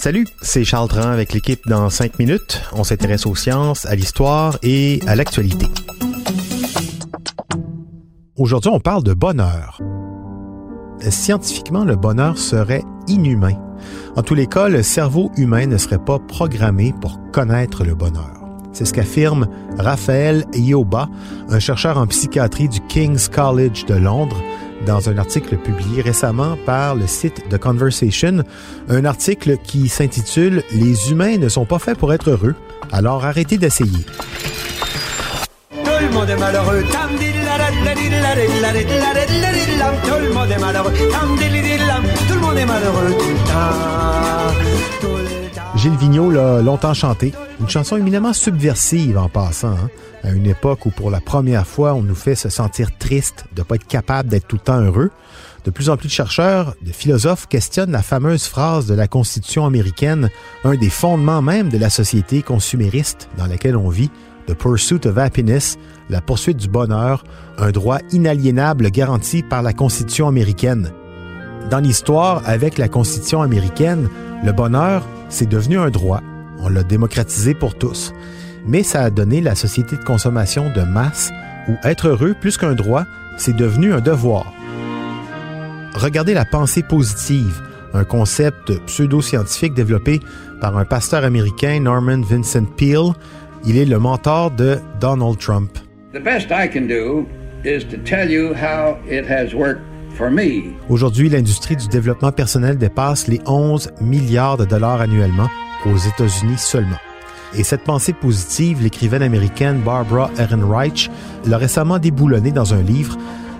Salut, c'est Charles Dran avec l'équipe dans 5 minutes. On s'intéresse aux sciences, à l'histoire et à l'actualité. Aujourd'hui, on parle de bonheur. Scientifiquement, le bonheur serait inhumain. En tous les cas, le cerveau humain ne serait pas programmé pour connaître le bonheur. C'est ce qu'affirme Raphaël Ioba, un chercheur en psychiatrie du King's College de Londres, dans un article publié récemment par le site The Conversation, un article qui s'intitule Les humains ne sont pas faits pour être heureux, alors arrêtez d'essayer. Tout le monde est malheureux. Tout le monde est malheureux Gilles Vigneault l'a longtemps chanté, une chanson éminemment subversive en passant, hein, à une époque où pour la première fois on nous fait se sentir triste de ne pas être capable d'être tout le temps heureux. De plus en plus de chercheurs, de philosophes questionnent la fameuse phrase de la Constitution américaine, un des fondements même de la société consumériste dans laquelle on vit, The Pursuit of Happiness, la poursuite du bonheur, un droit inaliénable garanti par la Constitution américaine. Dans l'histoire, avec la Constitution américaine, le bonheur, c'est devenu un droit. On l'a démocratisé pour tous. Mais ça a donné la société de consommation de masse où être heureux, plus qu'un droit, c'est devenu un devoir. Regardez la pensée positive, un concept pseudo-scientifique développé par un pasteur américain, Norman Vincent Peale. Il est le mentor de Donald Trump. The best I can do is to tell you how it has worked. Aujourd'hui, l'industrie du développement personnel dépasse les 11 milliards de dollars annuellement aux États-Unis seulement. Et cette pensée positive, l'écrivaine américaine Barbara Ehrenreich l'a récemment déboulonnée dans un livre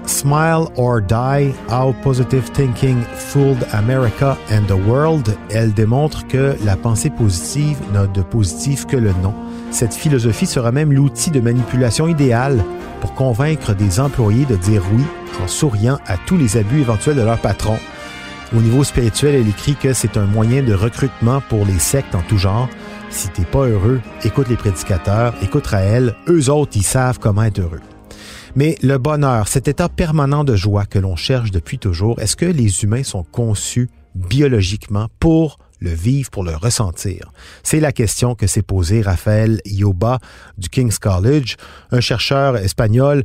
Smile or Die, How Positive Thinking Fooled America and the World. Elle démontre que la pensée positive n'a de positif que le nom. Cette philosophie sera même l'outil de manipulation idéal pour convaincre des employés de dire oui en souriant à tous les abus éventuels de leur patron. Au niveau spirituel, elle écrit que c'est un moyen de recrutement pour les sectes en tout genre. Si t'es pas heureux, écoute les prédicateurs, écoute Raël, eux autres, ils savent comment être heureux. Mais le bonheur, cet état permanent de joie que l'on cherche depuis toujours, est-ce que les humains sont conçus biologiquement pour le vivre, pour le ressentir? C'est la question que s'est posée Raphaël Ioba du King's College, un chercheur espagnol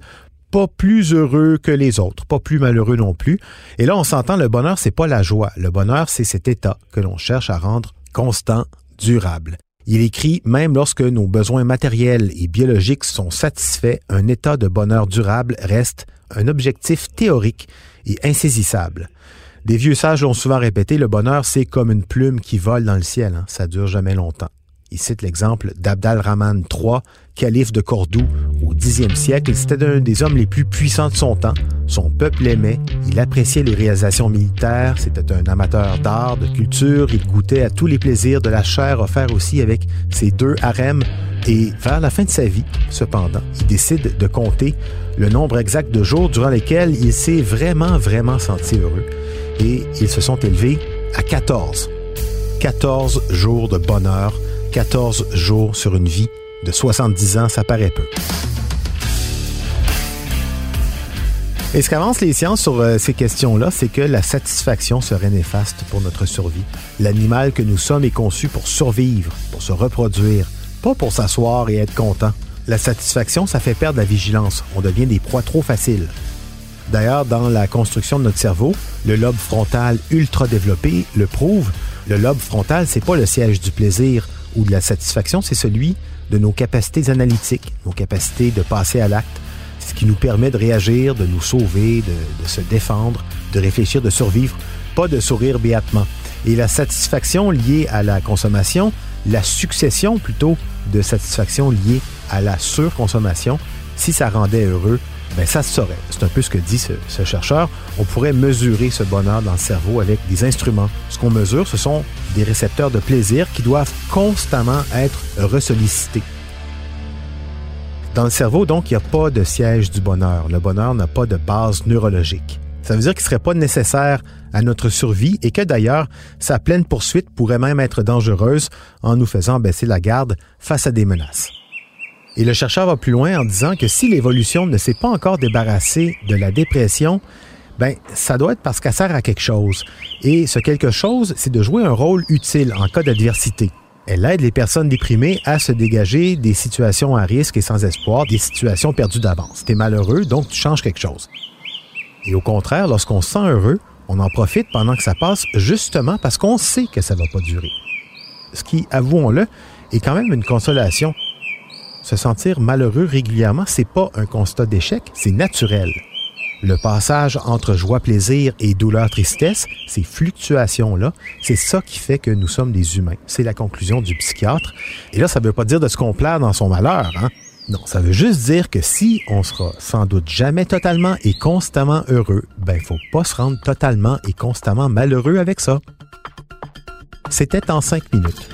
pas plus heureux que les autres, pas plus malheureux non plus. Et là, on s'entend, le bonheur, c'est pas la joie. Le bonheur, c'est cet état que l'on cherche à rendre constant, durable. Il écrit, même lorsque nos besoins matériels et biologiques sont satisfaits, un état de bonheur durable reste un objectif théorique et insaisissable. Des vieux sages l'ont souvent répété, le bonheur, c'est comme une plume qui vole dans le ciel, hein. ça dure jamais longtemps. Il cite l'exemple d'Abdal Rahman III, calife de Cordoue au Xe siècle. C'était un des hommes les plus puissants de son temps. Son peuple l'aimait, il appréciait les réalisations militaires, c'était un amateur d'art, de culture, il goûtait à tous les plaisirs de la chair offert aussi avec ses deux harems. Et vers la fin de sa vie, cependant, il décide de compter le nombre exact de jours durant lesquels il s'est vraiment, vraiment senti heureux. Et ils se sont élevés à 14. 14 jours de bonheur 14 jours sur une vie de 70 ans, ça paraît peu. Et ce qu'avancent les sciences sur euh, ces questions-là, c'est que la satisfaction serait néfaste pour notre survie. L'animal que nous sommes est conçu pour survivre, pour se reproduire, pas pour s'asseoir et être content. La satisfaction, ça fait perdre la vigilance. On devient des proies trop faciles. D'ailleurs, dans la construction de notre cerveau, le lobe frontal ultra développé le prouve. Le lobe frontal, c'est pas le siège du plaisir ou de la satisfaction, c'est celui de nos capacités analytiques, nos capacités de passer à l'acte, ce qui nous permet de réagir, de nous sauver, de, de, se défendre, de réfléchir, de survivre, pas de sourire béatement. Et la satisfaction liée à la consommation, la succession plutôt de satisfaction liée à la surconsommation, si ça rendait heureux, Ben ça se saurait. C'est un peu ce que dit ce, chercheur. On pourrait mesurer ce bonheur dans le cerveau avec des instruments. Ce qu'on mesure, ce sont des récepteurs de plaisir qui doivent constamment être ressollicités. Dans le cerveau, donc, il n'y a pas de siège du bonheur. Le bonheur n'a pas de base neurologique. Ça veut dire qu'il ne serait pas nécessaire à notre survie et que d'ailleurs, sa pleine poursuite pourrait même être dangereuse en nous faisant baisser la garde face à des menaces. Et le chercheur va plus loin en disant que si l'évolution ne s'est pas encore débarrassée de la dépression, ben ça doit être parce qu'elle sert à quelque chose. Et ce quelque chose, c'est de jouer un rôle utile en cas d'adversité. Elle aide les personnes déprimées à se dégager des situations à risque et sans espoir, des situations perdues d'avance. T'es malheureux, donc tu changes quelque chose. Et au contraire, lorsqu'on se sent heureux, on en profite pendant que ça passe justement parce qu'on sait que ça ne va pas durer. Ce qui, avouons-le, est quand même une consolation se sentir malheureux régulièrement, c'est pas un constat d'échec, c'est naturel. Le passage entre joie-plaisir et douleur-tristesse, ces fluctuations-là, c'est ça qui fait que nous sommes des humains. C'est la conclusion du psychiatre. Et là, ça ne veut pas dire de se complaire dans son malheur, hein? Non, ça veut juste dire que si on sera sans doute jamais totalement et constamment heureux, ben faut pas se rendre totalement et constamment malheureux avec ça. C'était en cinq minutes.